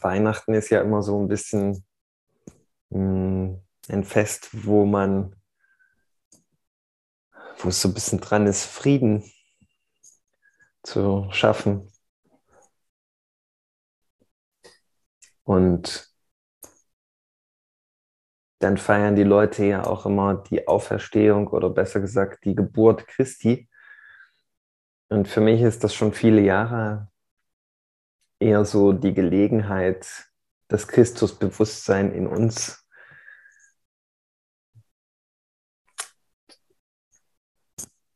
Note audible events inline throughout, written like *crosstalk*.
Weihnachten ist ja immer so ein bisschen mh, hm, ein Fest, wo man, wo es so ein bisschen dran ist, Frieden zu schaffen. Und dann feiern die Leute ja auch immer die Auferstehung oder besser gesagt die Geburt Christi. Und für mich ist das schon viele Jahre eher so die Gelegenheit, das Christusbewusstsein in uns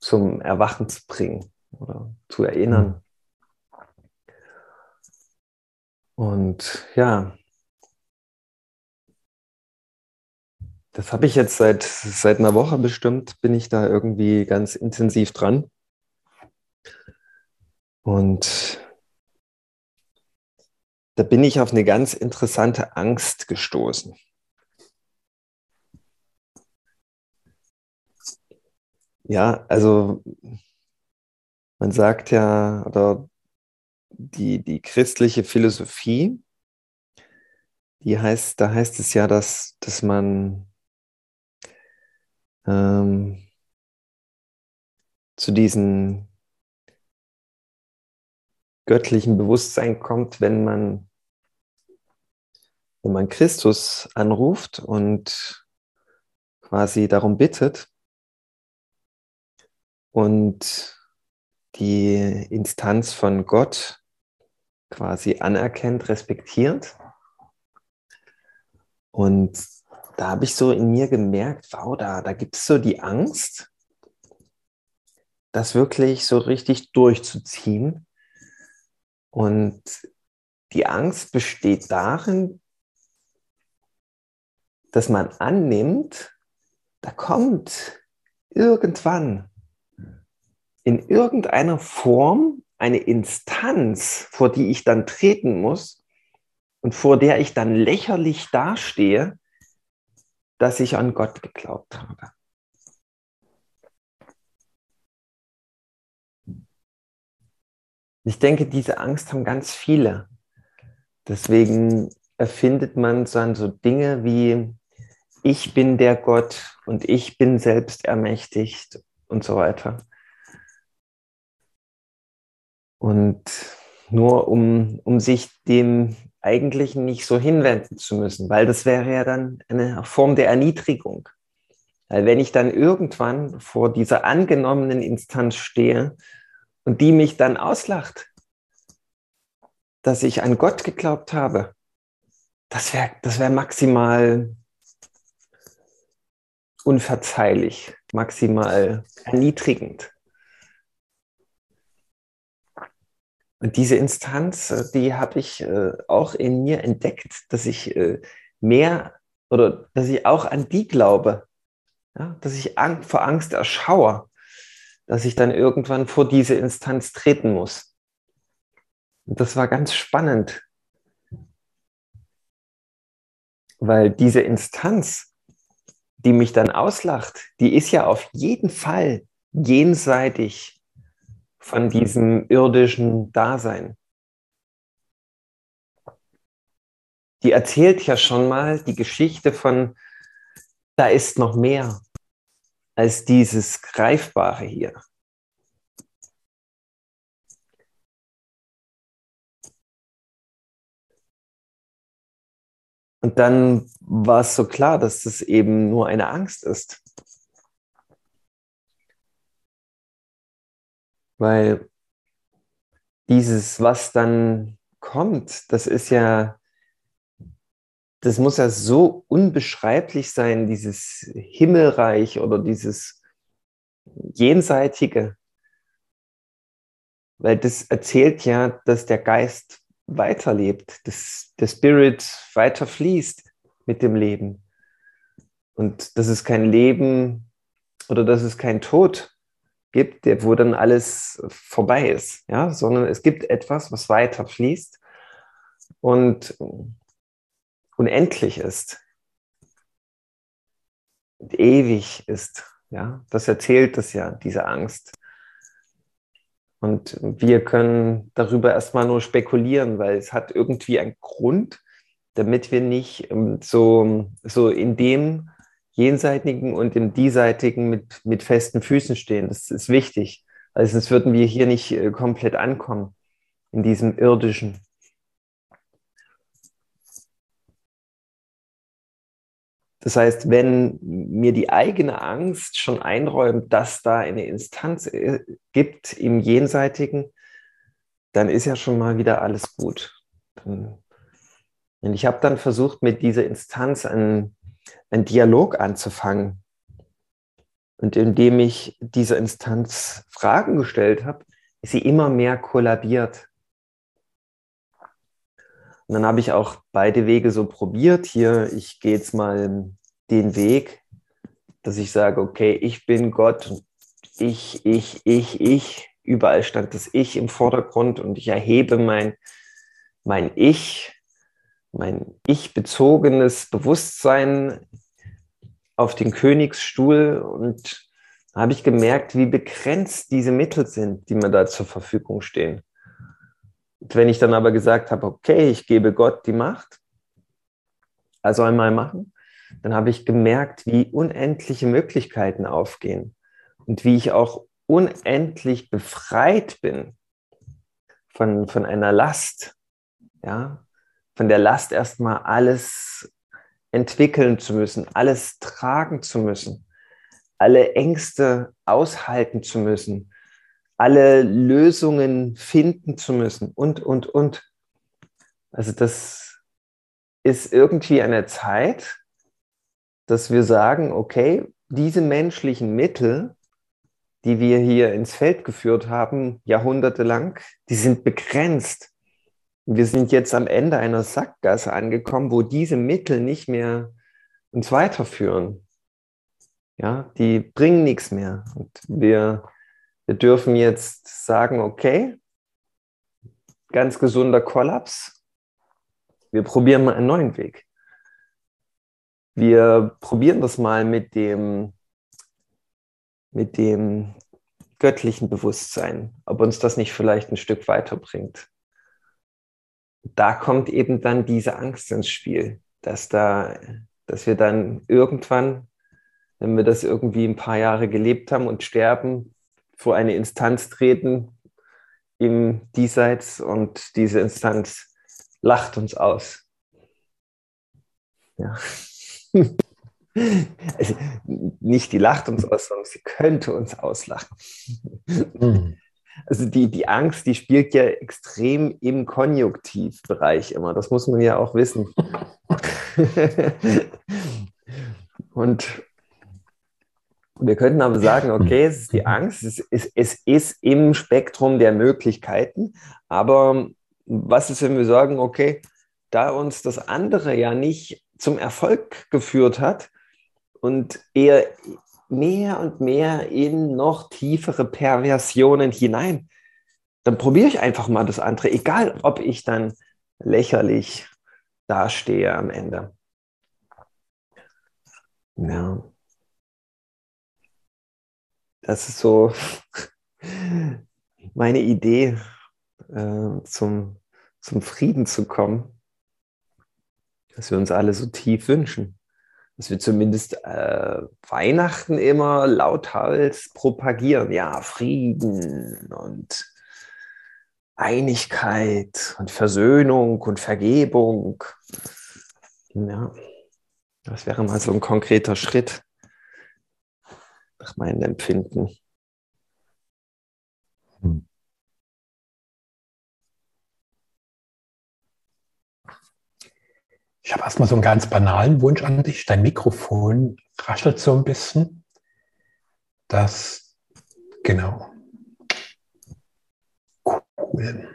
zum Erwachen zu bringen oder zu erinnern. Und ja, das habe ich jetzt seit, seit einer Woche bestimmt, bin ich da irgendwie ganz intensiv dran. Und da bin ich auf eine ganz interessante Angst gestoßen. Ja, also man sagt ja, oder die, die christliche Philosophie, die heißt, da heißt es ja, dass, dass man ähm, zu diesen göttlichen Bewusstsein kommt, wenn man, wenn man Christus anruft und quasi darum bittet und die Instanz von Gott quasi anerkennt, respektiert. Und da habe ich so in mir gemerkt, wow, da, da gibt es so die Angst, das wirklich so richtig durchzuziehen und die Angst besteht darin, dass man annimmt, da kommt irgendwann in irgendeiner Form eine Instanz, vor die ich dann treten muss und vor der ich dann lächerlich dastehe, dass ich an Gott geglaubt habe. Ich denke, diese Angst haben ganz viele. Deswegen erfindet man dann so Dinge wie ich bin der Gott und ich bin selbst ermächtigt und so weiter. Und nur um, um sich dem Eigentlichen nicht so hinwenden zu müssen, weil das wäre ja dann eine Form der Erniedrigung. Weil wenn ich dann irgendwann vor dieser angenommenen Instanz stehe und die mich dann auslacht, dass ich an Gott geglaubt habe, das wäre das wär maximal unverzeihlich, maximal erniedrigend. Und diese Instanz, äh, die habe ich äh, auch in mir entdeckt, dass ich äh, mehr oder dass ich auch an die glaube, ja, dass ich vor Angst erschauere, dass ich dann irgendwann vor diese Instanz treten muss. Und das war ganz spannend, weil diese Instanz, die mich dann auslacht, die ist ja auf jeden Fall jenseitig von diesem irdischen Dasein. Die erzählt ja schon mal die Geschichte von, da ist noch mehr als dieses Greifbare hier. Und dann war es so klar, dass das eben nur eine Angst ist. Weil dieses, was dann kommt, das ist ja das muss ja so unbeschreiblich sein, dieses Himmelreich oder dieses Jenseitige. Weil das erzählt ja, dass der Geist weiterlebt, dass der Spirit weiter fließt mit dem Leben. Und dass es kein Leben oder dass es kein Tod gibt, wo dann alles vorbei ist, ja, sondern es gibt etwas, was weiter fließt. Und unendlich ist ewig ist. Ja, das erzählt es ja, diese Angst. Und wir können darüber erstmal nur spekulieren, weil es hat irgendwie einen Grund, damit wir nicht ähm, so, so in dem jenseitigen und im diesseitigen mit, mit festen Füßen stehen. Das ist wichtig. Also sonst würden wir hier nicht äh, komplett ankommen in diesem irdischen. Das heißt, wenn mir die eigene Angst schon einräumt, dass da eine Instanz äh, gibt im Jenseitigen, dann ist ja schon mal wieder alles gut. Und ich habe dann versucht, mit dieser Instanz einen, einen Dialog anzufangen. Und indem ich dieser Instanz Fragen gestellt habe, ist sie immer mehr kollabiert. Und dann habe ich auch beide Wege so probiert. Hier, ich gehe jetzt mal den Weg, dass ich sage, okay, ich bin Gott ich, ich, ich, ich. Überall stand das Ich im Vordergrund und ich erhebe mein, mein Ich, mein ich-bezogenes Bewusstsein auf den Königsstuhl und habe ich gemerkt, wie begrenzt diese Mittel sind, die mir da zur Verfügung stehen. Wenn ich dann aber gesagt habe, okay, ich gebe Gott die Macht, er soll mal machen, dann habe ich gemerkt, wie unendliche Möglichkeiten aufgehen und wie ich auch unendlich befreit bin von, von einer Last, ja, von der Last erstmal alles entwickeln zu müssen, alles tragen zu müssen, alle Ängste aushalten zu müssen, alle Lösungen finden zu müssen und, und, und. Also das ist irgendwie eine Zeit, dass wir sagen, okay, diese menschlichen Mittel, die wir hier ins Feld geführt haben, jahrhundertelang, die sind begrenzt. Wir sind jetzt am Ende einer Sackgasse angekommen, wo diese Mittel nicht mehr uns weiterführen. Ja, die bringen nichts mehr. Und wir wir dürfen jetzt sagen, okay, ganz gesunder Kollaps. Wir probieren mal einen neuen Weg. Wir probieren das mal mit dem, mit dem göttlichen Bewusstsein, ob uns das nicht vielleicht ein Stück weiterbringt. Da kommt eben dann diese Angst ins Spiel, dass, da, dass wir dann irgendwann, wenn wir das irgendwie ein paar Jahre gelebt haben und sterben, vor eine Instanz treten im Diesseits und diese Instanz lacht uns aus. Ja. *laughs* Also nicht die lacht uns aus, sondern sie könnte uns auslachen. Mhm. Also die, die Angst, die spielt ja extrem im Konjunktivbereich immer. Das muss man ja auch wissen. *laughs* *laughs* und wir könnten aber sagen, okay, es ist die Angst, es ist, es ist im Spektrum der Möglichkeiten, aber was ist, wenn wir sagen, okay, da uns das andere ja nicht zum Erfolg geführt hat und eher mehr und mehr in noch tiefere Perversionen hinein, dann probiere ich einfach mal das andere, egal ob ich dann lächerlich dastehe am Ende. Ja. Das ist so *laughs* meine Idee, äh, zum, zum Frieden zu kommen, dass wir uns alle so tief wünschen. Dass wir zumindest äh, Weihnachten immer lauthals propagieren. Ja, Frieden und Einigkeit und Versöhnung und Vergebung. Ja, das wäre mal so ein konkreter Schritt nach meinem Empfinden. Hm. Ich habe erstmal so einen ganz banalen Wunsch an dich. Dein Mikrofon raschelt so ein bisschen. Das, genau. Cool.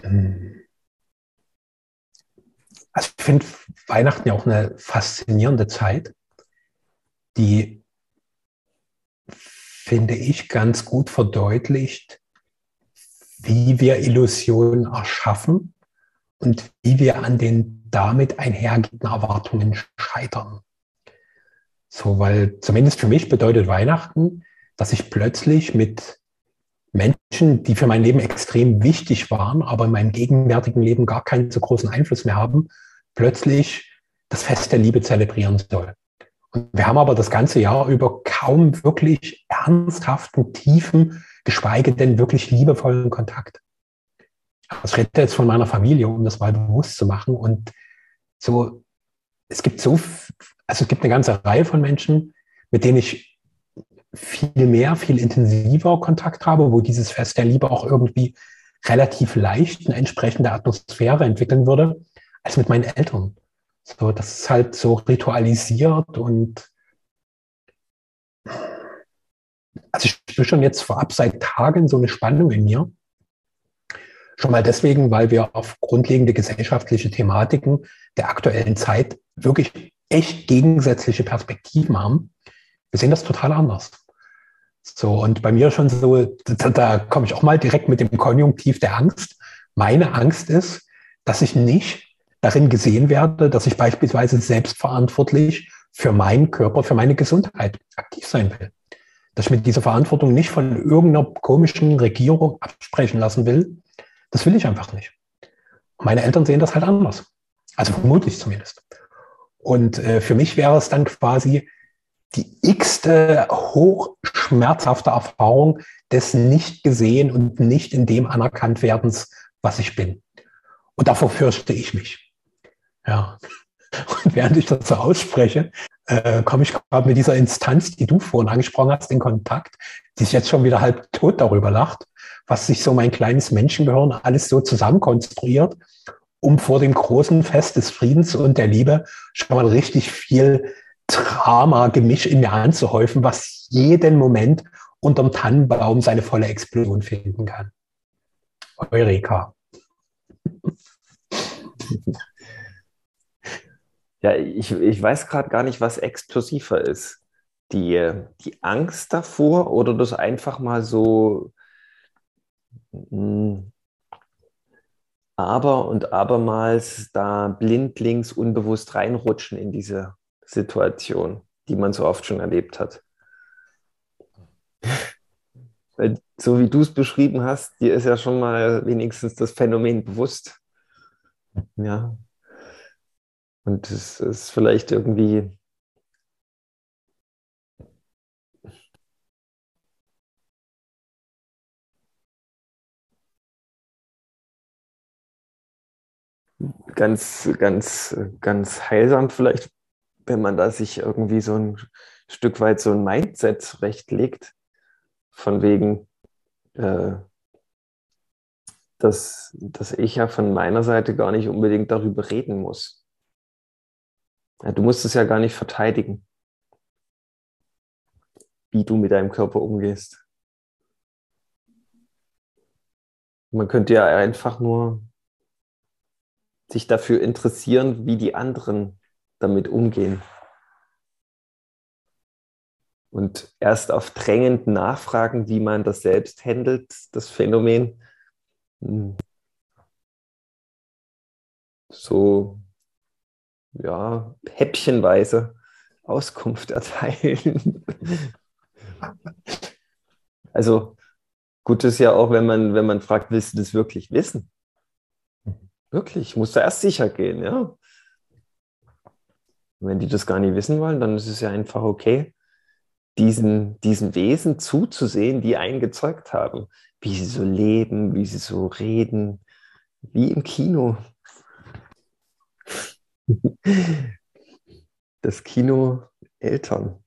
Hm. Also ich finde Weihnachten ja auch eine faszinierende Zeit, die finde ich, ganz gut verdeutlicht, wie wir Illusionen erschaffen und wie wir an den damit einhergehenden Erwartungen scheitern. So, weil zumindest für mich bedeutet Weihnachten, dass ich plötzlich mit Menschen, die für mein Leben extrem wichtig waren, aber in meinem gegenwärtigen Leben gar keinen so großen Einfluss mehr haben, plötzlich das Fest der Liebe zelebrieren soll. Wir haben aber das ganze Jahr über kaum wirklich ernsthaften, tiefen, geschweige denn wirklich liebevollen Kontakt. Ich rede jetzt von meiner Familie, um das mal bewusst zu machen. Und so, es gibt so, also es gibt eine ganze Reihe von Menschen, mit denen ich viel mehr, viel intensiver Kontakt habe, wo dieses Fest der Liebe auch irgendwie relativ leicht eine entsprechende Atmosphäre entwickeln würde, als mit meinen Eltern. So, das ist halt so ritualisiert und also ich spüre schon jetzt vorab seit Tagen so eine Spannung in mir. Schon mal deswegen, weil wir auf grundlegende gesellschaftliche Thematiken der aktuellen Zeit wirklich echt gegensätzliche Perspektiven haben. Wir sehen das total anders. So, und bei mir schon so, da, da komme ich auch mal direkt mit dem Konjunktiv der Angst. Meine Angst ist, dass ich nicht darin gesehen werde, dass ich beispielsweise selbstverantwortlich für meinen Körper, für meine Gesundheit aktiv sein will. Dass ich mir diese Verantwortung nicht von irgendeiner komischen Regierung absprechen lassen will, das will ich einfach nicht. Meine Eltern sehen das halt anders. Also vermutlich zumindest. Und äh, für mich wäre es dann quasi die x-te hochschmerzhafte Erfahrung des nicht gesehen und nicht in dem anerkannt werdens, was ich bin. Und davor fürchte ich mich. Ja. Und während ich das so ausspreche, äh, komme ich gerade mit dieser Instanz, die du vorhin angesprochen hast, in Kontakt, die sich jetzt schon wieder halb tot darüber lacht, was sich so mein kleines Menschengehirn alles so zusammenkonstruiert, um vor dem großen Fest des Friedens und der Liebe schon mal richtig viel Drama-Gemisch in mir anzuhäufen, was jeden Moment unterm Tannenbaum seine volle Explosion finden kann. Eureka. Ja, ich, ich weiß gerade gar nicht, was explosiver ist. Die, die Angst davor oder das einfach mal so mh, hm, aber und abermals da blindlings unbewusst reinrutschen in diese Situation, die man so oft schon erlebt hat. *laughs* Weil so wie du es beschrieben hast, dir ist ja schon mal wenigstens das Phänomen bewusst. Ja, und es ist vielleicht irgendwie ganz, ganz, ganz heilsam vielleicht, wenn man da sich irgendwie so ein Stück weit so ein Mindset zurechtlegt, von wegen, äh, dass, dass ich ja von meiner Seite gar nicht unbedingt darüber reden muss. Ja, du musst es ja gar nicht verteidigen, wie du mit deinem Körper umgehst. Man könnte ja einfach nur sich dafür interessieren, wie die anderen damit umgehen. Und erst auf drängend nachfragen, wie man das selbst handelt, das Phänomen. Hm. So ja, häppchenweise Auskunft erteilen. also gut ist ja auch, wenn man, wenn man fragt, willst du das wirklich wissen? Wirklich, musst du erst sicher gehen, ja. wenn die das gar nicht wissen wollen, dann ist es ja einfach okay, diesen, diesen Wesen zuzusehen, die einen gezeugt haben, wie sie so leben, wie sie so reden, wie im Kino. Das Kino Eltern.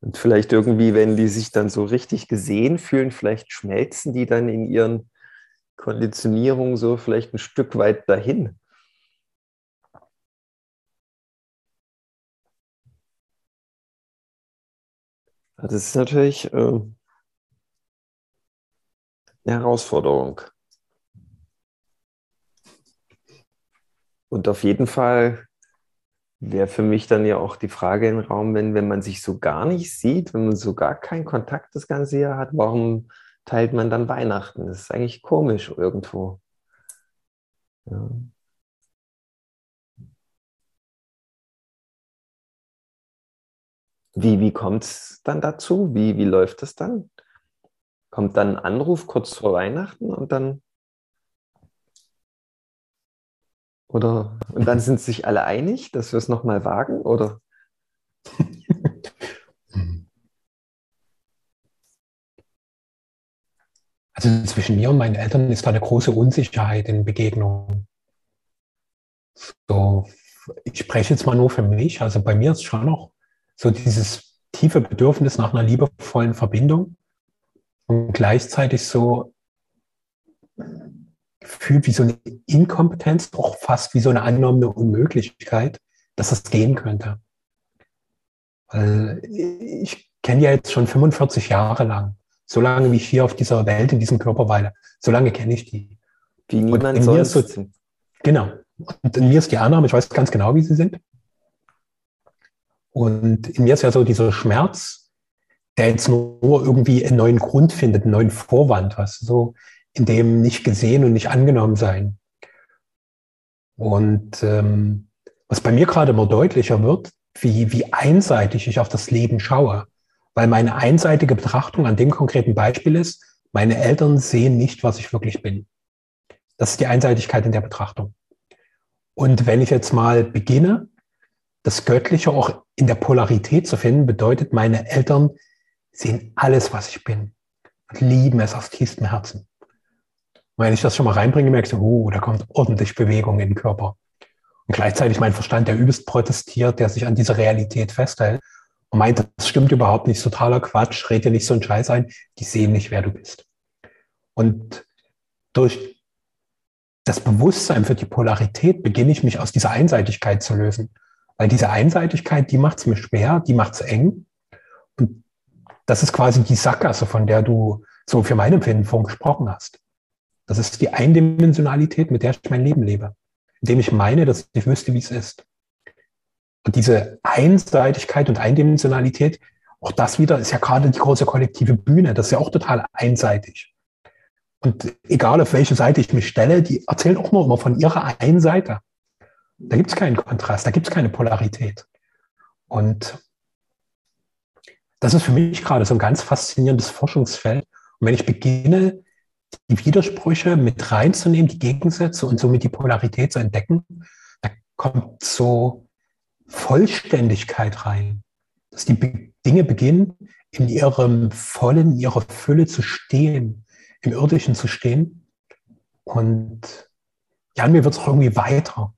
Und vielleicht irgendwie, wenn die sich dann so richtig gesehen fühlen, vielleicht schmelzen die dann in ihren Konditionierungen so vielleicht ein Stück weit dahin. Das ist natürlich äh, eine Herausforderung. Und auf jeden Fall wäre für mich dann ja auch die Frage im Raum, wenn, wenn man sich so gar nicht sieht, wenn man so gar keinen Kontakt das ganze Jahr hat, warum teilt man dann Weihnachten? Das ist eigentlich komisch irgendwo. Ja. Wie, wie kommt es dann dazu? Wie, wie läuft das dann? kommt dann ein Anruf kurz vor Weihnachten und dann oder und dann sind sich alle einig, dass wir es nochmal wagen, oder? *laughs* Also zwischen mir und meinen Eltern ist da eine große Unsicherheit in Begegnungen. So, ich spreche jetzt mal nur für mich. Also bei mir ist schon noch so dieses tiefe Bedürfnis nach einer liebevollen Verbindung und gleichzeitig so gefühlt wie so eine Inkompetenz, auch fast wie so eine angenommene Unmöglichkeit, dass das gehen könnte. Weil ich kenne ja jetzt schon 45 Jahre lang so lange wie ich hier auf dieser Welt, in diesem Körper weile, so lange kenne ich die. Wie niemand sonst. So, genau. Und in mir ist die Annahme, ich weiß ganz genau, wie sie sind. Und in mir ist ja so dieser Schmerz, der jetzt nur irgendwie einen neuen Grund findet, einen neuen Vorwand, was so in dem nicht gesehen und nicht angenommen sein. Und ähm, was bei mir gerade immer deutlicher wird, wie, wie einseitig ich auf das Leben schaue weil meine einseitige Betrachtung an dem konkreten Beispiel ist, meine Eltern sehen nicht, was ich wirklich bin. Das ist die Einseitigkeit in der Betrachtung. Und wenn ich jetzt mal beginne, das Göttliche auch in der Polarität zu finden, bedeutet, meine Eltern sehen alles, was ich bin und lieben es aus tiefstem Herzen. Und wenn ich das schon mal reinbringe, merkst du, oh, da kommt ordentlich Bewegung in den Körper. Und gleichzeitig mein Verstand, der übelst protestiert, der sich an dieser Realität festhält und meint, das stimmt überhaupt nicht, totaler Quatsch, red dir nicht so einen Scheiß ein, die sehen nicht, wer du bist. Und durch das Bewusstsein für die Polarität beginne ich mich aus dieser Einseitigkeit zu lösen. Weil diese Einseitigkeit, die macht es mir schwer, die macht es eng. Und das ist quasi die Sackgasse, von der du so für mein Empfinden vorhin gesprochen hast. Das ist die Eindimensionalität, mit der ich mein Leben lebe. Indem ich meine, dass ich wüsste, wie es ist. Und diese Einseitigkeit und Eindimensionalität, auch das wieder ist ja gerade die große kollektive Bühne, das ist ja auch total einseitig. Und egal auf welche Seite ich mich stelle, die erzählen auch nur immer von ihrer einen Seite. Da gibt es keinen Kontrast, da gibt es keine Polarität. Und das ist für mich gerade so ein ganz faszinierendes Forschungsfeld. Und wenn ich beginne, die Widersprüche mit reinzunehmen, die Gegensätze und somit die Polarität zu entdecken, da kommt so Vollständigkeit rein. Dass die Dinge beginnen, in ihrem vollen, in ihrer Fülle zu stehen, im Irdischen zu stehen. Und ja, mir wird es irgendwie weiter.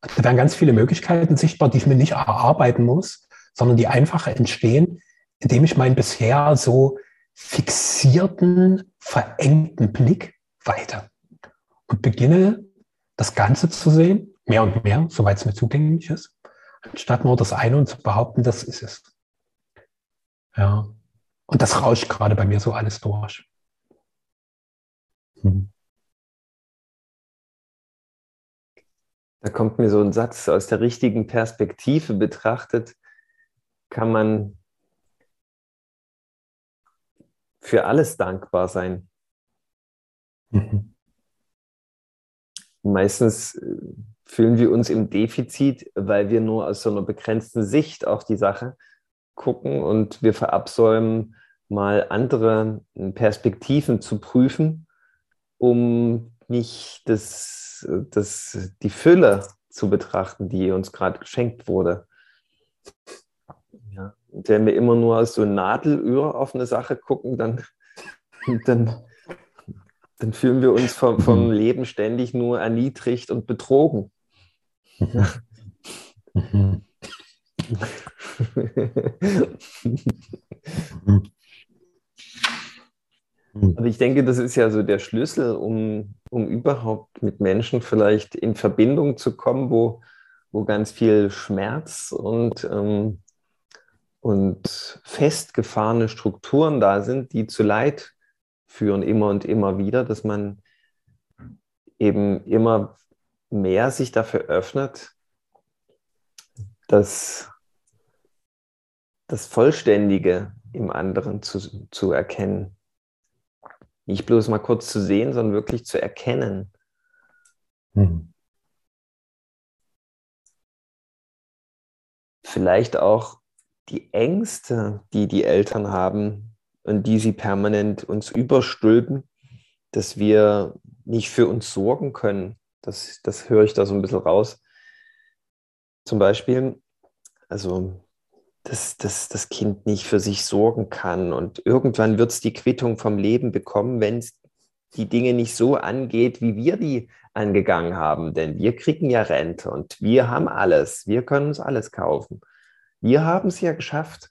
Da werden ganz viele Möglichkeiten sichtbar, die ich mir nicht erarbeiten muss, sondern die einfach entstehen, indem ich meinen bisher so fixierten, verengten Blick weiter und beginne, das Ganze zu sehen, mehr und mehr, soweit es mir zugänglich ist anstatt nur das eine und zu behaupten, das ist es. Ja. Und das rauscht gerade bei mir so alles durch. Hm. Da kommt mir so ein Satz aus der richtigen Perspektive betrachtet, kann man für alles dankbar sein. Mhm. Meistens äh, fühlen wir uns im Defizit, weil wir nur aus so einer begrenzten Sicht auf die Sache gucken und wir verabsäumen, mal andere Perspektiven zu prüfen, um nicht das, das, die Fülle zu betrachten, die uns gerade geschenkt wurde. Wenn wir immer nur aus so Nadelöhr auf eine Sache gucken, dann, dann, dann fühlen wir uns vom, vom Leben ständig nur erniedrigt und betrogen. Aber ich denke, das ist ja so der Schlüssel, um, um überhaupt mit Menschen vielleicht in Verbindung zu kommen, wo, wo ganz viel Schmerz und, ähm, und festgefahrene Strukturen da sind, die zu Leid führen, immer und immer wieder, dass man eben immer mehr sich dafür öffnet, das, das Vollständige im anderen zu, zu erkennen. Nicht bloß mal kurz zu sehen, sondern wirklich zu erkennen. Mhm. Vielleicht auch die Ängste, die die Eltern haben, und die sie permanent uns überstülpen, dass wir nicht für uns sorgen können. Das, das höre ich da so ein bisschen raus. Zum Beispiel, also dass, dass das Kind nicht für sich sorgen kann und irgendwann wird es die Quittung vom Leben bekommen, wenn es die Dinge nicht so angeht, wie wir die angegangen haben. Denn wir kriegen ja Rente und wir haben alles. Wir können uns alles kaufen. Wir haben es ja geschafft.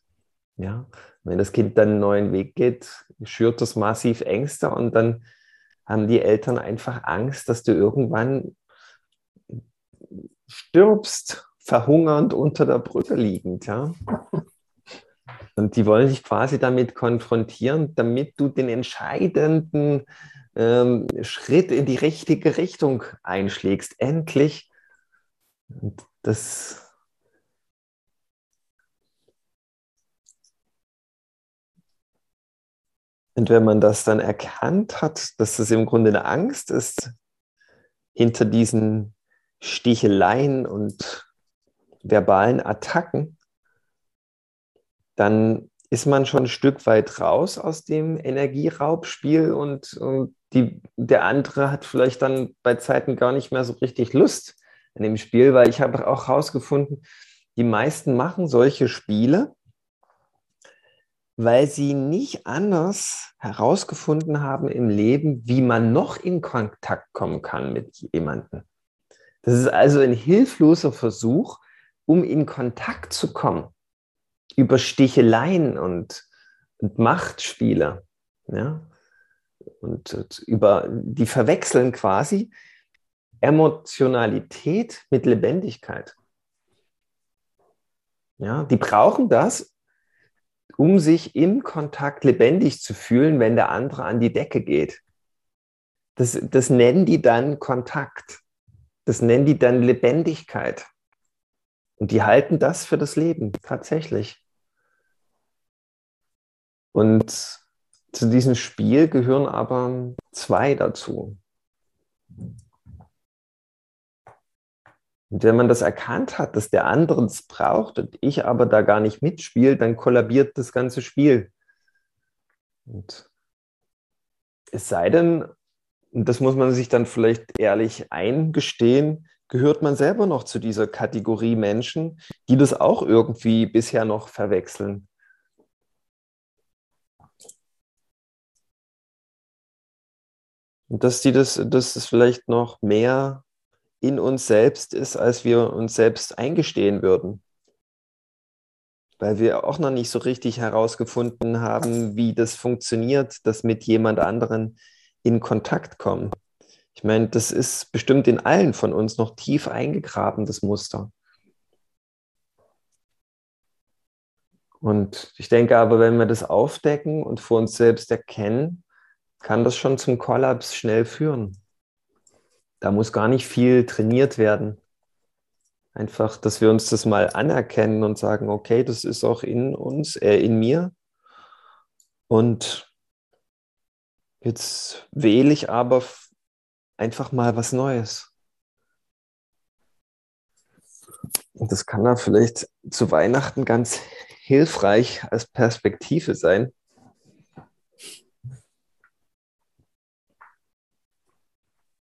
Ja, wenn das Kind dann einen neuen Weg geht, schürt das massiv Ängste und dann haben die Eltern einfach Angst, dass du irgendwann stirbst, verhungernd unter der Brücke liegend. Ja? Und die wollen dich quasi damit konfrontieren, damit du den entscheidenden ähm, Schritt in die richtige Richtung einschlägst. Endlich. Und das Und wenn man das dann erkannt hat, dass das im Grunde eine Angst ist, hinter diesen Sticheleien und verbalen Attacken, dann ist man schon ein Stück weit raus aus dem Energieraubspiel und, und die, der andere hat vielleicht dann bei Zeiten gar nicht mehr so richtig Lust an dem Spiel, weil ich habe auch herausgefunden, die meisten machen solche Spiele, weil sie nicht anders herausgefunden haben im Leben, wie man noch in Kontakt kommen kann mit jemandem. Das ist also ein hilfloser Versuch, um in Kontakt zu kommen über Sticheleien und, und Machtspiele. Ja? Und, und über die verwechseln quasi Emotionalität mit Lebendigkeit. Ja, die brauchen das, um sich im Kontakt lebendig zu fühlen, wenn der andere an die Decke geht. Das, das nennen die dann Kontakt. Das nennen die dann Lebendigkeit. Und die halten das für das Leben, tatsächlich. Und zu diesem Spiel gehören aber zwei dazu. Und wenn man das erkannt hat, dass der andere es braucht und ich aber da gar nicht mitspiele, dann kollabiert das ganze Spiel. Und es sei denn, und das muss man sich dann vielleicht ehrlich eingestehen, gehört man selber noch zu dieser Kategorie Menschen, die das auch irgendwie bisher noch verwechseln. Und dass die das, dass es vielleicht noch mehr in uns selbst ist, als wir uns selbst eingestehen würden. Weil wir auch noch nicht so richtig herausgefunden haben, wie das funktioniert, dass mit jemand anderen in Kontakt kommen. Ich meine, das ist bestimmt in allen von uns noch tief eingegraben, das Muster. Und ich denke aber, wenn wir das aufdecken und vor uns selbst erkennen, kann das schon zum Kollaps schnell führen. Da muss gar nicht viel trainiert werden. Einfach, dass wir uns das mal anerkennen und sagen, okay, das ist auch in uns, äh, in mir. Und jetzt wähle ich aber einfach mal was Neues. Und das kann da vielleicht zu Weihnachten ganz *laughs* hilfreich als Perspektive sein.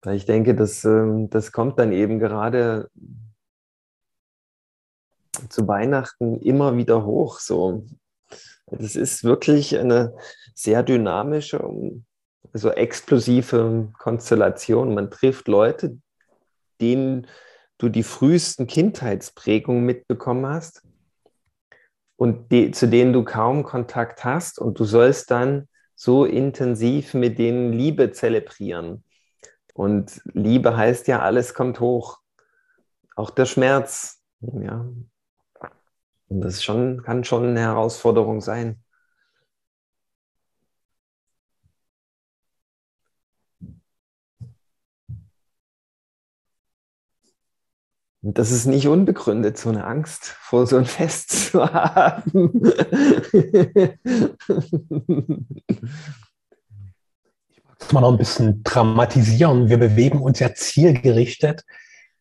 Ich denke, das, ähm, das kommt dann eben gerade zu Weihnachten immer wieder hoch. So. Das ist wirklich eine sehr dynamische, also explosive Konstellation. Man trifft Leute, denen du die frühesten Kindheitsprägungen mitbekommen hast und die, zu denen du kaum Kontakt hast und du sollst dann so intensiv mit denen Liebe zelebrieren. Und Liebe heißt ja, alles kommt hoch. Auch der Schmerz. Ja. Und das schon, kann schon eine Herausforderung sein. Und das ist nicht unbegründet, so eine Angst vor so ein Fest zu *laughs* haben. Muss man noch ein bisschen dramatisieren. Wir bewegen uns ja zielgerichtet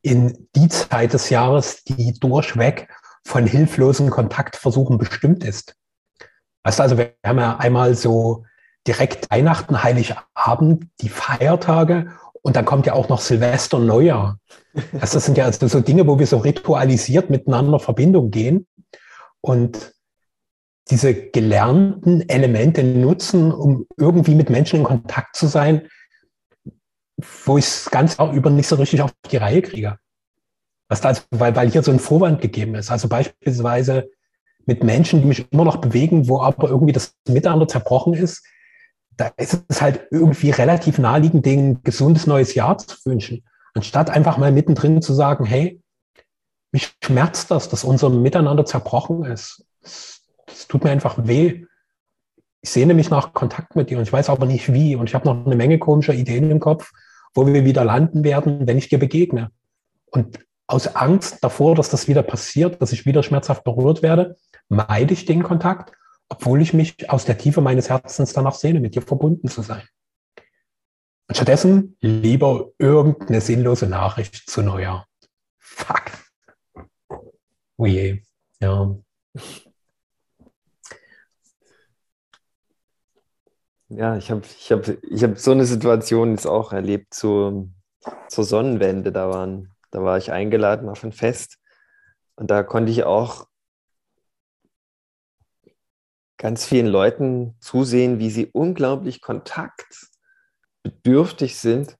in die Zeit des Jahres, die durchweg von hilflosen Kontaktversuchen bestimmt ist. Weißt du, also wir haben ja einmal so direkt Weihnachten, Heiligabend, die Feiertage und dann kommt ja auch noch Silvester, Neujahr. Das sind ja also so Dinge, wo wir so ritualisiert miteinander Verbindung gehen und diese gelernten Elemente nutzen, um irgendwie mit Menschen in Kontakt zu sein, wo ich es ganz auch über nicht so richtig auf die Reihe kriege. Was da also, weil, weil hier so ein Vorwand gegeben ist. Also beispielsweise mit Menschen, die mich immer noch bewegen, wo aber irgendwie das Miteinander zerbrochen ist, da ist es halt irgendwie relativ naheliegend, denen ein gesundes neues Jahr zu wünschen. Anstatt einfach mal mittendrin zu sagen, hey, mich schmerzt das, dass unser Miteinander zerbrochen ist. Es tut mir einfach weh. Ich sehne mich nach Kontakt mit dir und ich weiß aber nicht wie. Und ich habe noch eine Menge komischer Ideen im Kopf, wo wir wieder landen werden, wenn ich dir begegne. Und aus Angst davor, dass das wieder passiert, dass ich wieder schmerzhaft berührt werde, meide ich den Kontakt, obwohl ich mich aus der Tiefe meines Herzens danach sehne, mit dir verbunden zu sein. Und stattdessen lieber irgendeine sinnlose Nachricht zu Neujahr. Fuck. Oh je. Ja. Ja, ich habe ich hab, ich hab so eine Situation jetzt auch erlebt zu, zur Sonnenwende. Da, waren, da war ich eingeladen auf ein Fest und da konnte ich auch ganz vielen Leuten zusehen, wie sie unglaublich kontaktbedürftig sind,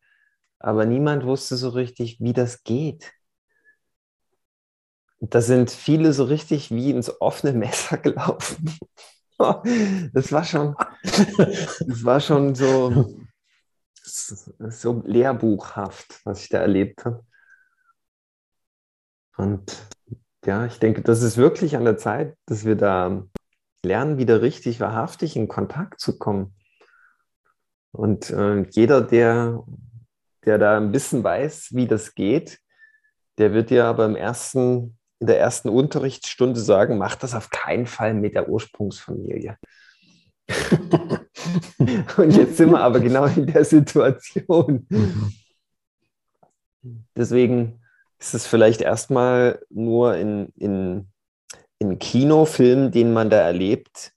aber niemand wusste so richtig, wie das geht. Da sind viele so richtig wie ins offene Messer *laughs* gelaufen. *laughs* Das war schon, das war schon so, so lehrbuchhaft, was ich da erlebt habe. Und ja, ich denke, das ist wirklich an der Zeit, dass wir da lernen, wieder richtig wahrhaftig in Kontakt zu kommen. Und äh, jeder, der, der da ein bisschen weiß, wie das geht, der wird ja beim ersten in der ersten Unterrichtsstunde sagen, mach das auf keinen Fall mit der Ursprungsfamilie. *laughs* und jetzt sind wir aber genau in der Situation. Deswegen ist es vielleicht erstmal nur in, in, in Kinofilmen, den man da erlebt,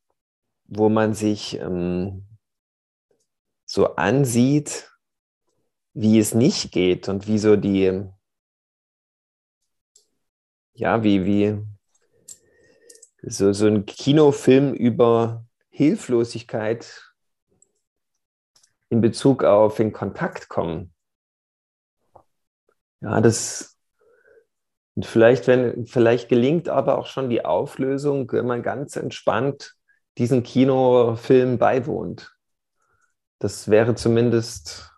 wo man sich ähm, so ansieht, wie es nicht geht und wie so die, ja, wie, wie so, so ein Kinofilm über Hilflosigkeit in Bezug auf in Kontakt kommen. Ja, das und vielleicht, wenn, vielleicht gelingt aber auch schon die Auflösung, wenn man ganz entspannt diesen Kinofilm beiwohnt. Das wäre zumindest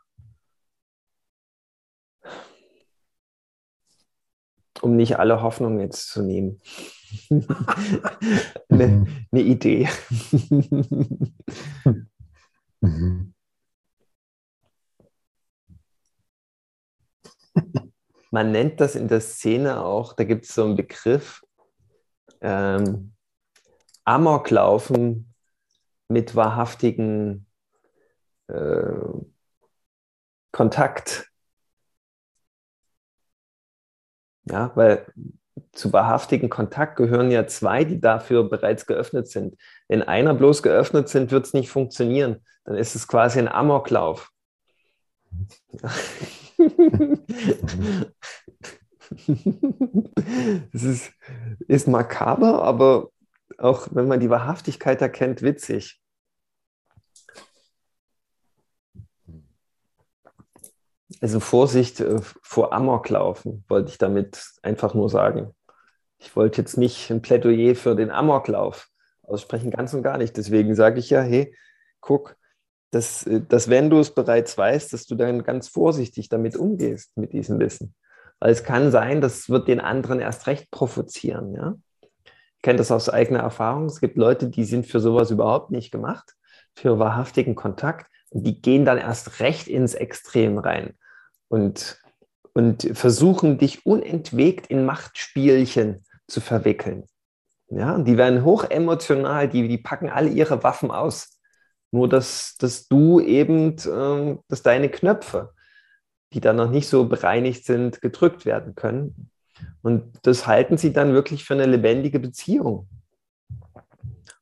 um nicht alle Hoffnung jetzt zu nehmen. *laughs* eine, mhm. eine, Idee. Mhm. Man nennt das in der Szene auch, da gibt es so einen Begriff, ähm, Amoklaufen mit wahrhaftigen äh, Kontakt Ja, weil zu wahrhaftigen Kontakt gehören ja zwei, die dafür bereits geöffnet sind. Wenn einer bloß geöffnet sind, wird es nicht funktionieren. Dann ist es quasi ein Amoklauf. *laughs* Es ist, ist makaber, aber auch wenn man die Wahrhaftigkeit erkennt, witzig. Also Vorsicht äh, vor Amoklaufen, wollte ich damit einfach nur sagen. Ich wollte jetzt nicht ein Plädoyer für den Amoklauf aussprechen, ganz und gar nicht. Deswegen sage ich ja, hey, guck, dass, äh, dass wenn du es bereits weißt, dass du dann ganz vorsichtig damit umgehst, mit diesem Wissen. Weil es kann sein, das wird den anderen erst recht provozieren. Ja? Ich kenne das aus eigener Erfahrung. Es gibt Leute, die sind für sowas überhaupt nicht gemacht, für wahrhaftigen Kontakt. Und die gehen dann erst recht ins Extrem rein und, und versuchen, dich unentwegt in Machtspielchen zu verwickeln. Ja, die werden hochemotional, die, die packen alle ihre Waffen aus. Nur, dass, dass du eben, äh, dass deine Knöpfe, die dann noch nicht so bereinigt sind, gedrückt werden können. Und das halten sie dann wirklich für eine lebendige Beziehung.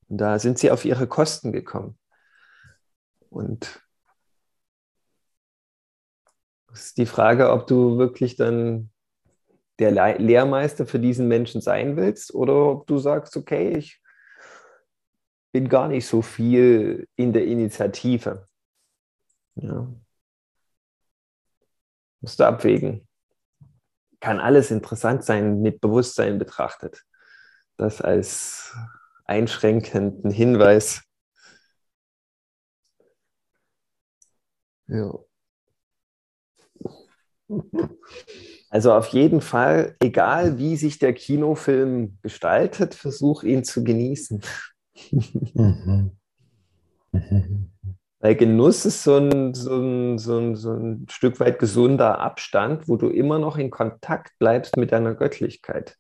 Und da sind sie auf ihre Kosten gekommen. Und ist die Frage, ob du wirklich dann der Lehrmeister für diesen Menschen sein willst oder ob du sagst, okay, ich bin gar nicht so viel in der Initiative. Ja. Musst du abwägen. Kann alles interessant sein, mit Bewusstsein betrachtet. Das als einschränkenden Hinweis. Ja. *laughs* Also auf jeden Fall, egal wie sich der Kinofilm gestaltet, versuch ihn zu genießen. Mhm. Weil Genuss ist so ein, so, ein, so, ein, so ein Stück weit gesunder Abstand, wo du immer noch in Kontakt bleibst mit deiner Göttlichkeit.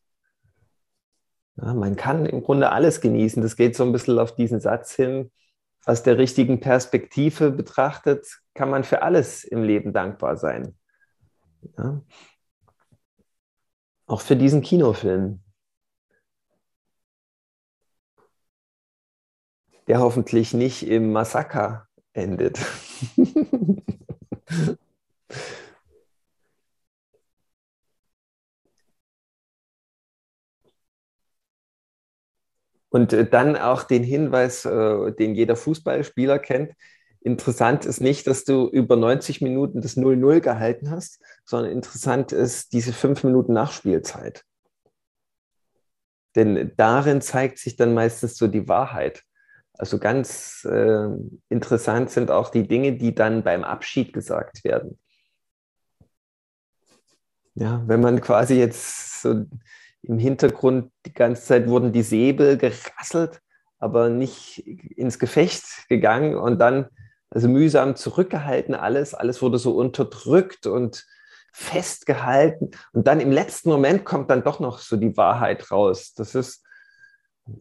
Ja, man kann im Grunde alles genießen. Das geht so ein bisschen auf diesen Satz hin. Aus der richtigen Perspektive betrachtet, kann man für alles im Leben dankbar sein. Ja. Auch für diesen Kinofilm. Der hoffentlich nicht im Massaker endet. *laughs* Und äh, dann auch den Hinweis, äh, den jeder Fußballspieler kennt. Interessant ist nicht, dass du über 90 Minuten das 0-0 gehalten hast, sondern interessant ist diese fünf Minuten Nachspielzeit. Denn darin zeigt sich dann meistens so die Wahrheit. Also ganz äh, interessant sind auch die Dinge, die dann beim Abschied gesagt werden. Ja, wenn man quasi jetzt so im Hintergrund die ganze Zeit wurden die Säbel gerasselt, aber nicht ins Gefecht gegangen und dann also mühsam zurückgehalten alles, alles wurde so unterdrückt und festgehalten und dann im letzten Moment kommt dann doch noch so die Wahrheit raus. Das ist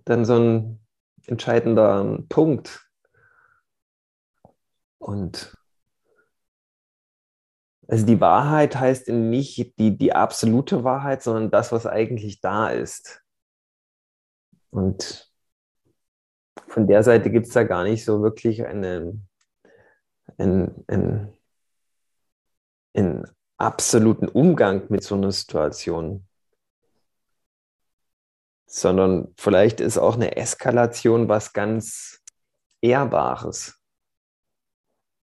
dann so ein entscheidender Punkt. Und also die Wahrheit heißt nicht die, die absolute Wahrheit, sondern das, was eigentlich da ist. Und von der Seite gibt es da gar nicht so wirklich eine, einen, einen, einen absoluten Umgang mit so einer Situation sondern vielleicht ist auch eine Eskalation was ganz Ehrbares.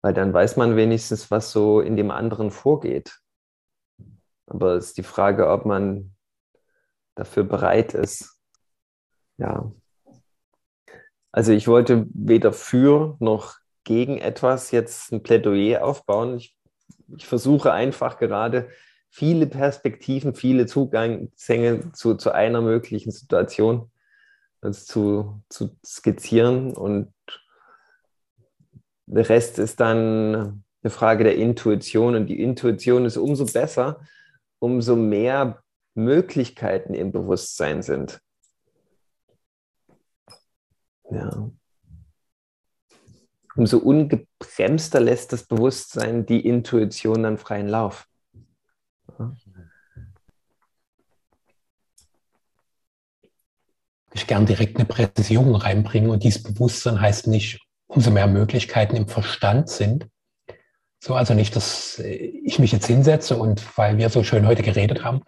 Weil dann weiß man wenigstens, was so in dem anderen vorgeht. Aber es ist die Frage, ob man dafür bereit ist. Ja. Also ich wollte weder für noch gegen etwas jetzt ein Plädoyer aufbauen. Ich, ich versuche einfach gerade viele Perspektiven, viele Zugänge zu, zu einer möglichen Situation zu, zu skizzieren und der Rest ist dann eine Frage der Intuition und die Intuition ist umso besser, umso mehr Möglichkeiten im Bewusstsein sind. Ja. Umso ungebremster lässt das Bewusstsein die Intuition dann freien Lauf. Ich gern direkt eine Präzision reinbringen und dieses Bewusstsein heißt nicht, umso mehr Möglichkeiten im Verstand sind. So, also nicht, dass ich mich jetzt hinsetze und weil wir so schön heute geredet haben,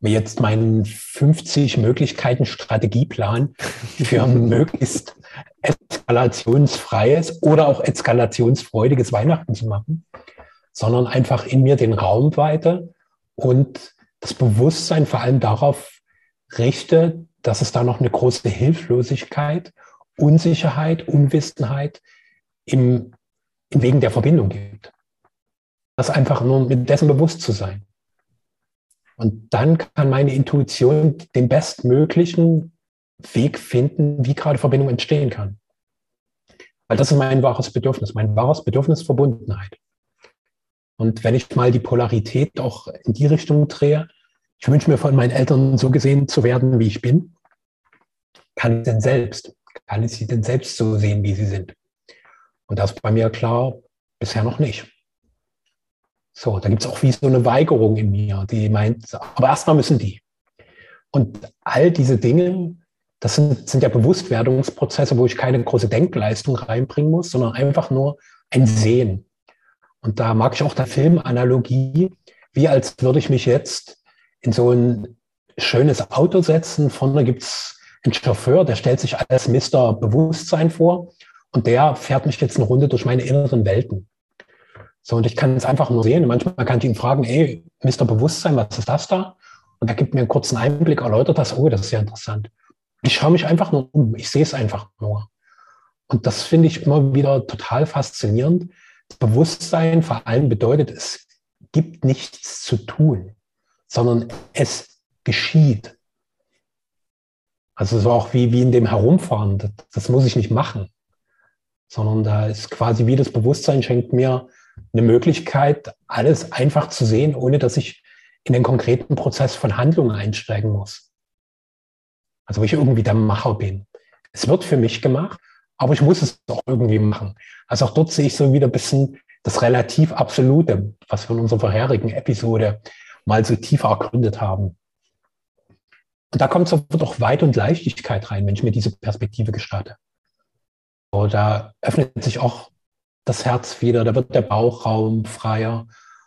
mir jetzt meinen 50 Möglichkeiten Strategieplan für *laughs* möglichst eskalationsfreies oder auch eskalationsfreudiges Weihnachten zu machen, sondern einfach in mir den Raum weiter und das Bewusstsein vor allem darauf richte, dass es da noch eine große Hilflosigkeit, Unsicherheit, Unwissenheit im, im Wegen der Verbindung gibt. Das einfach nur mit dessen bewusst zu sein. Und dann kann meine Intuition den bestmöglichen Weg finden, wie gerade Verbindung entstehen kann. Weil das ist mein wahres Bedürfnis, mein wahres Bedürfnis Verbundenheit. Und wenn ich mal die Polarität auch in die Richtung drehe, ich wünsche mir von meinen Eltern so gesehen zu werden, wie ich bin, kann ich denn selbst, kann ich sie denn selbst so sehen, wie sie sind? Und das bei mir klar, bisher noch nicht. So, da gibt es auch wie so eine Weigerung in mir, die meint, aber erstmal müssen die. Und all diese Dinge, das sind, sind ja Bewusstwerdungsprozesse, wo ich keine große Denkleistung reinbringen muss, sondern einfach nur ein Sehen. Und da mag ich auch der Filmanalogie, wie als würde ich mich jetzt in so ein schönes Auto setzen. Vorne gibt's einen Chauffeur, der stellt sich als Mr. Bewusstsein vor und der fährt mich jetzt eine Runde durch meine inneren Welten. So, und ich kann es einfach nur sehen. Manchmal kann ich ihn fragen, ey, Mr. Bewusstsein, was ist das da? Und er gibt mir einen kurzen Einblick, erläutert das, oh, das ist ja interessant. Ich schaue mich einfach nur um, ich sehe es einfach nur. Und das finde ich immer wieder total faszinierend. Das Bewusstsein vor allem bedeutet, es gibt nichts zu tun, sondern es geschieht. Also so auch wie, wie in dem Herumfahren, das, das muss ich nicht machen, sondern da ist quasi wie das Bewusstsein schenkt mir eine Möglichkeit, alles einfach zu sehen, ohne dass ich in den konkreten Prozess von Handlung einsteigen muss. Also wo ich irgendwie der Macher bin. Es wird für mich gemacht, aber ich muss es auch irgendwie machen. Also auch dort sehe ich so wieder ein bisschen das relativ Absolute, was wir in unserer vorherigen Episode mal so tiefer ergründet haben. Und da kommt so doch Weit und Leichtigkeit rein, wenn ich mir diese Perspektive gestatte. Da öffnet sich auch das Herz wieder, da wird der Bauchraum freier.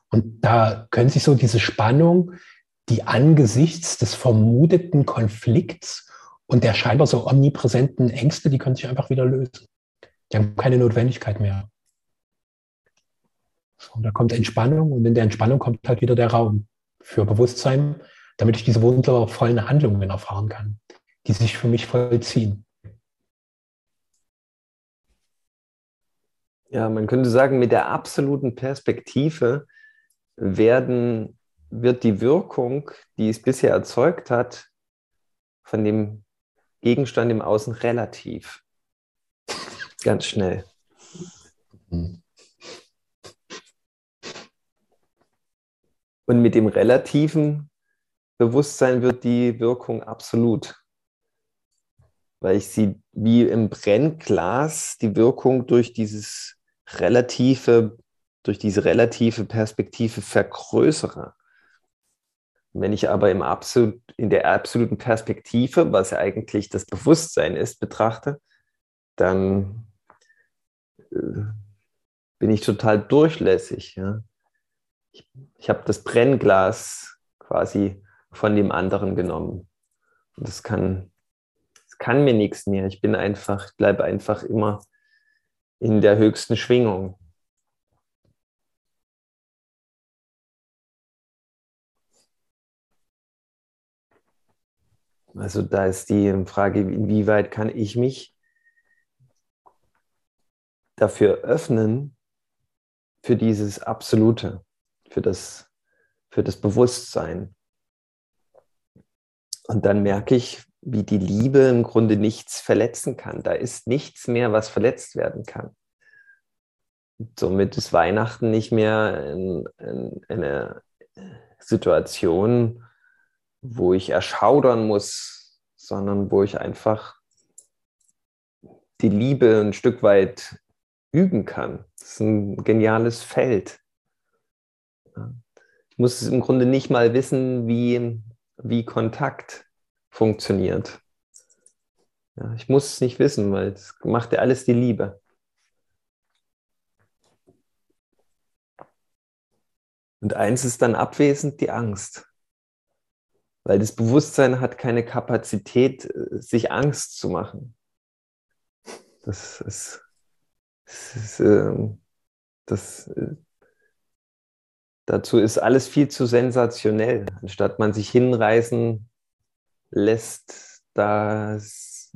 Und da können sich so diese Spannung, die angesichts des vermuteten Konflikts und der scheinbar so omnipräsenten Ängste, die können sich einfach wieder lösen. Die haben keine Notwendigkeit mehr. So, da kommt Entspannung und in der Entspannung kommt halt wieder der Raum für Bewusstsein, damit ich diese wundervollen Handlungen erfahren kann, die sich für mich vollziehen. Ja, man könnte sagen, mit der absoluten Perspektive werden, wird die Wirkung, die es bisher erzeugt hat, von dem Gegenstand im Außen relativ. Ganz schnell. Und mit dem relativen Bewusstsein wird die Wirkung absolut. Weil ich sie wie im Brennglas die Wirkung durch dieses relative, durch diese relative Perspektive vergrößere. Wenn ich aber im Absolut, in der absoluten Perspektive, was ja eigentlich das Bewusstsein ist, betrachte, dann äh, bin ich total durchlässig. Ja? Ich, ich habe das Brennglas quasi von dem anderen genommen. Und das kann, das kann mir nichts mehr. Ich bin einfach, bleibe einfach immer in der höchsten Schwingung. Also da ist die Frage, inwieweit kann ich mich dafür öffnen, für dieses Absolute, für das, für das Bewusstsein. Und dann merke ich, wie die Liebe im Grunde nichts verletzen kann. Da ist nichts mehr, was verletzt werden kann. Und somit ist Weihnachten nicht mehr in, in, eine Situation, wo ich erschaudern muss, sondern wo ich einfach die Liebe ein Stück weit üben kann. Das ist ein geniales Feld. Ich muss im Grunde nicht mal wissen, wie wie Kontakt funktioniert. Ja, ich muss es nicht wissen, weil es macht ja alles die Liebe. Und eins ist dann abwesend, die Angst. Weil das Bewusstsein hat keine Kapazität, sich Angst zu machen. Das ist, das, ist, ähm, das, äh, Dazu ist alles viel zu sensationell, anstatt man sich hinreißen lässt, das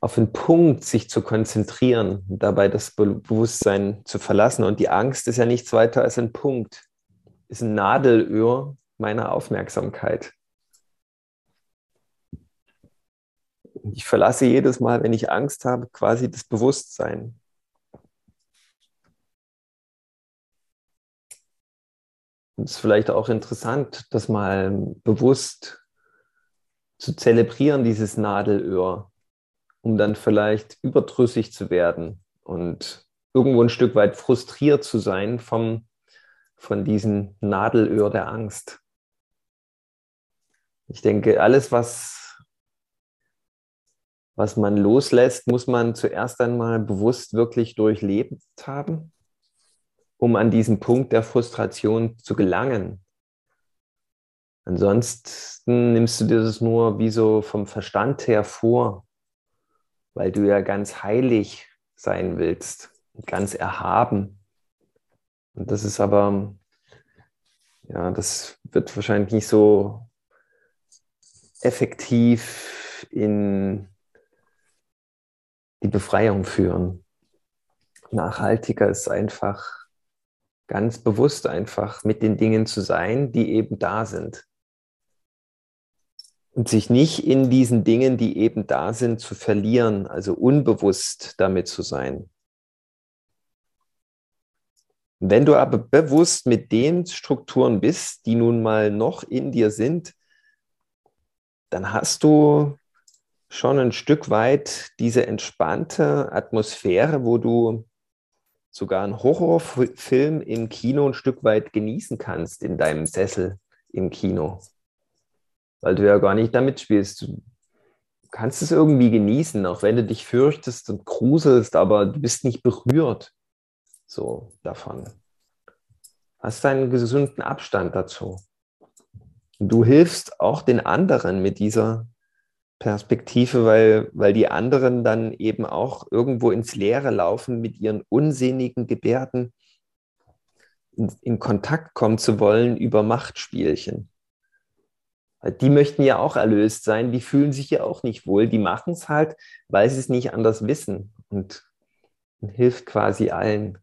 auf den Punkt sich zu konzentrieren, dabei das Bewusstsein zu verlassen. Und die Angst ist ja nichts weiter als ein Punkt, ist ein Nadelöhr meiner Aufmerksamkeit. Ich verlasse jedes Mal, wenn ich Angst habe, quasi das Bewusstsein. es ist vielleicht auch interessant, das mal bewusst zu zelebrieren, dieses Nadelöhr, um dann vielleicht überdrüssig zu werden und irgendwo ein Stück weit frustriert zu sein vom, von diesem Nadelöhr der Angst. Ich denke, alles, was was man loslässt, muss man zuerst einmal bewusst wirklich durchlebt haben, um an diesen Punkt der Frustration zu gelangen. Ansonsten nimmst du dir das nur wie so vom Verstand her vor, weil du ja ganz heilig sein willst, ganz erhaben. Und das ist aber, ja, das wird wahrscheinlich nicht so effektiv in die Befreiung führen. Nachhaltiger ist einfach ganz bewusst einfach mit den Dingen zu sein, die eben da sind. Und sich nicht in diesen Dingen, die eben da sind, zu verlieren, also unbewusst damit zu sein. Wenn du aber bewusst mit den Strukturen bist, die nun mal noch in dir sind, dann hast du schon ein Stück weit diese entspannte Atmosphäre, wo du sogar einen Horrorfilm im Kino ein Stück weit genießen kannst in deinem Sessel im Kino. Weil du ja gar nicht damit spielst. Du kannst es irgendwie genießen, auch wenn du dich fürchtest und gruselst, aber du bist nicht berührt so davon. Hast einen gesunden Abstand dazu. Du hilfst auch den anderen mit dieser Perspektive, weil, weil die anderen dann eben auch irgendwo ins Leere laufen mit ihren unsinnigen Gebärden, in, in Kontakt kommen zu wollen über Machtspielchen. Die möchten ja auch erlöst sein, die fühlen sich ja auch nicht wohl, die machen es halt, weil sie es nicht anders wissen und, und hilft quasi allen.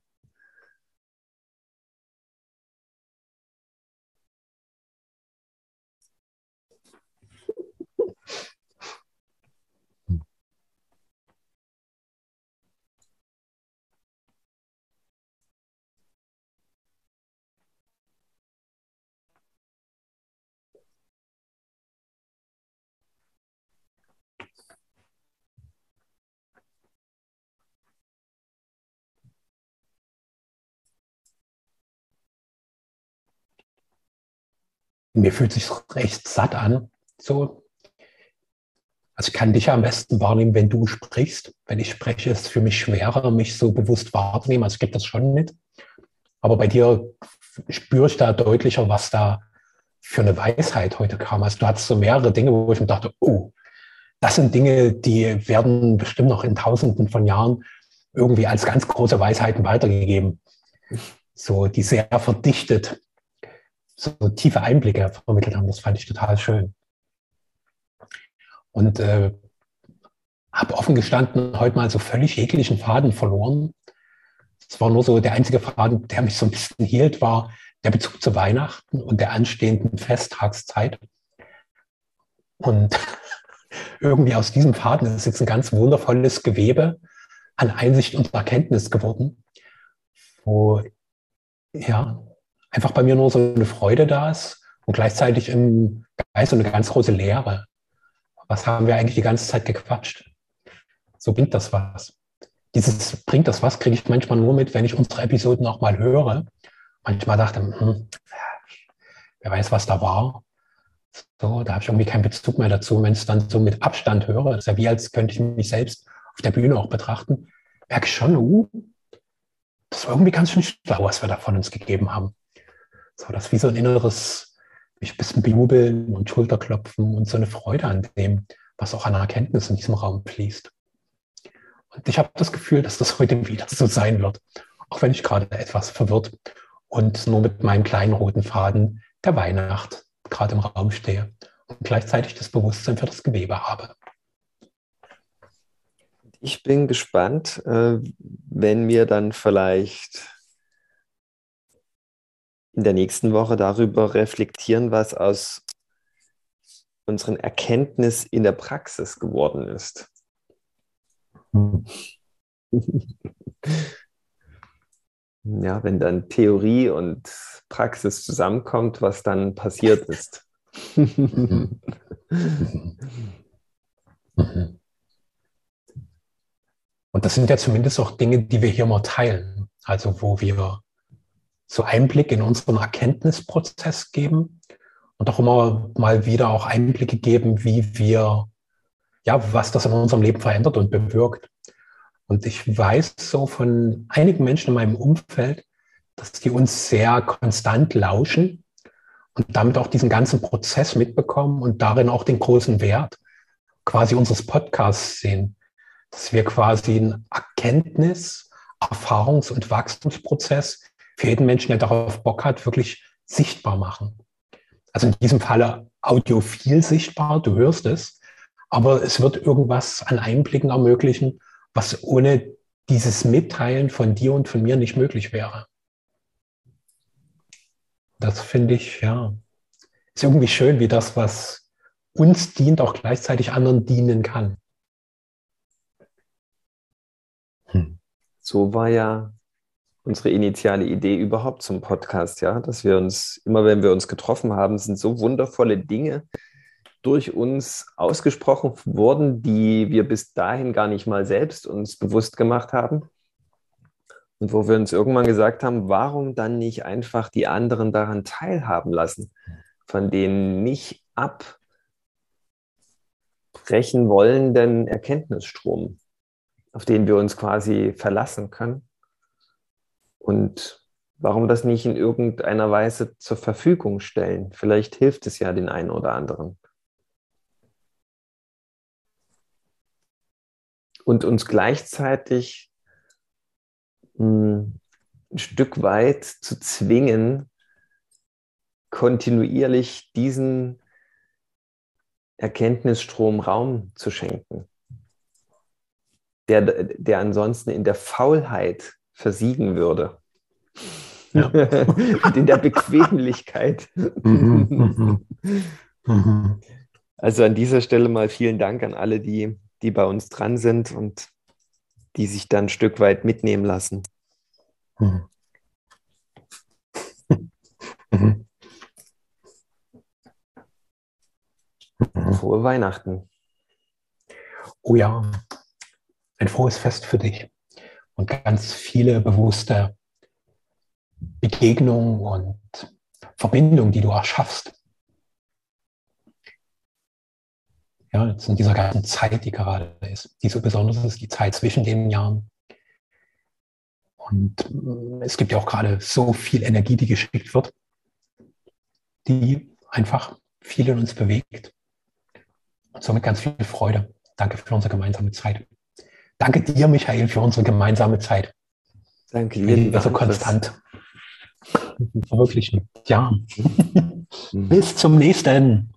Mir fühlt sich recht satt an. So. Also ich kann dich am besten wahrnehmen, wenn du sprichst. Wenn ich spreche, ist es für mich schwerer, mich so bewusst wahrzunehmen. Also ich gebe das schon mit. Aber bei dir spüre ich da deutlicher, was da für eine Weisheit heute kam. Also du hattest so mehrere Dinge, wo ich mir dachte, oh, das sind Dinge, die werden bestimmt noch in Tausenden von Jahren irgendwie als ganz große Weisheiten weitergegeben. So, die sehr verdichtet so tiefe Einblicke vermittelt haben. Das fand ich total schön. Und äh, habe offen gestanden heute mal so völlig jeglichen Faden verloren. Es war nur so der einzige Faden, der mich so ein bisschen hielt, war der Bezug zu Weihnachten und der anstehenden Festtagszeit. Und *laughs* irgendwie aus diesem Faden ist jetzt ein ganz wundervolles Gewebe an Einsicht und Erkenntnis geworden, wo ja, einfach bei mir nur so eine Freude da ist und gleichzeitig im Geist so eine ganz große Leere. Was haben wir eigentlich die ganze Zeit gequatscht? So bringt das was. Dieses bringt das was, kriege ich manchmal nur mit, wenn ich unsere Episoden auch mal höre. Manchmal dachte hm, wer weiß, was da war. So, da habe ich irgendwie keinen Bezug mehr dazu. Wenn ich es dann so mit Abstand höre, das ist ja wie als könnte ich mich selbst auf der Bühne auch betrachten, merke ich schon, uh, das war irgendwie ganz schön schlau, was wir da von uns gegeben haben. So, das wie so ein inneres, mich ein bisschen bejubeln und Schulterklopfen und so eine Freude an dem, was auch an Erkenntnis in diesem Raum fließt. Und ich habe das Gefühl, dass das heute wieder so sein wird, auch wenn ich gerade etwas verwirrt und nur mit meinem kleinen roten Faden der Weihnacht gerade im Raum stehe und gleichzeitig das Bewusstsein für das Gewebe habe. Ich bin gespannt, äh, wenn mir dann vielleicht in der nächsten Woche darüber reflektieren, was aus unseren Erkenntnis in der Praxis geworden ist. *laughs* ja, wenn dann Theorie und Praxis zusammenkommt, was dann passiert ist. *laughs* Und das sind ja zumindest auch Dinge, die wir hier mal teilen. Also wo wir so Einblick in unseren Erkenntnisprozess geben und auch immer mal wieder auch Einblicke geben, wie wir ja, was das in unserem Leben verändert und bewirkt. Und ich weiß so von einigen Menschen in meinem Umfeld, dass die uns sehr konstant lauschen und damit auch diesen ganzen Prozess mitbekommen und darin auch den großen Wert quasi unseres Podcasts sehen, dass wir quasi einen Erkenntnis, Erfahrungs- und Wachstumsprozess für jeden Menschen, der darauf Bock hat, wirklich sichtbar machen. Also in diesem Falle audiophil sichtbar, du hörst es, aber es wird irgendwas an Einblicken ermöglichen, was ohne dieses Mitteilen von dir und von mir nicht möglich wäre. Das finde ich, ja, ist irgendwie schön, wie das, was uns dient, auch gleichzeitig anderen dienen kann. Hm. So war ja unsere initiale Idee überhaupt zum Podcast, ja, dass wir uns, immer wenn wir uns getroffen haben, sind so wundervolle Dinge durch uns ausgesprochen worden, die wir bis dahin gar nicht mal selbst uns bewusst gemacht haben. Und wo wir uns irgendwann gesagt haben, warum dann nicht einfach die anderen daran teilhaben lassen, von den nicht abbrechen wollenden Erkenntnisstrom, auf den wir uns quasi verlassen können. Und warum das nicht in irgendeiner Weise zur Verfügung stellen? Vielleicht hilft es ja den einen oder anderen. Und uns gleichzeitig hm, ein Stück weit zu zwingen, kontinuierlich diesen Erkenntnisstrom Raum zu schenken, der, der ansonsten in der Faulheit versiegen würde. Ja. Und *laughs* in der Bequemlichkeit. Mhm, mhm, mhm. also an dieser Stelle mal vielen Dank an alle, die, die bei uns dran sind und die sich dann ein Stück weit mitnehmen lassen. *laughs* Frohe Weihnachten. Oh ja, ein frohes Fest für dich und ganz viele bewusste Begegnungen und Verbindungen, die du erschaffst. Ja, jetzt in dieser ganzen Zeit, die gerade ist, die so besonders ist, die Zeit zwischen den Jahren. Und mm, es gibt ja auch gerade so viel Energie, die geschickt wird, die einfach viel in uns bewegt. Und somit ganz viel Freude. Danke für unsere gemeinsame Zeit. Danke dir, Michael, für unsere gemeinsame Zeit. Danke dir. So konstant. *laughs* Verwirklichen. Ja. Bis zum nächsten.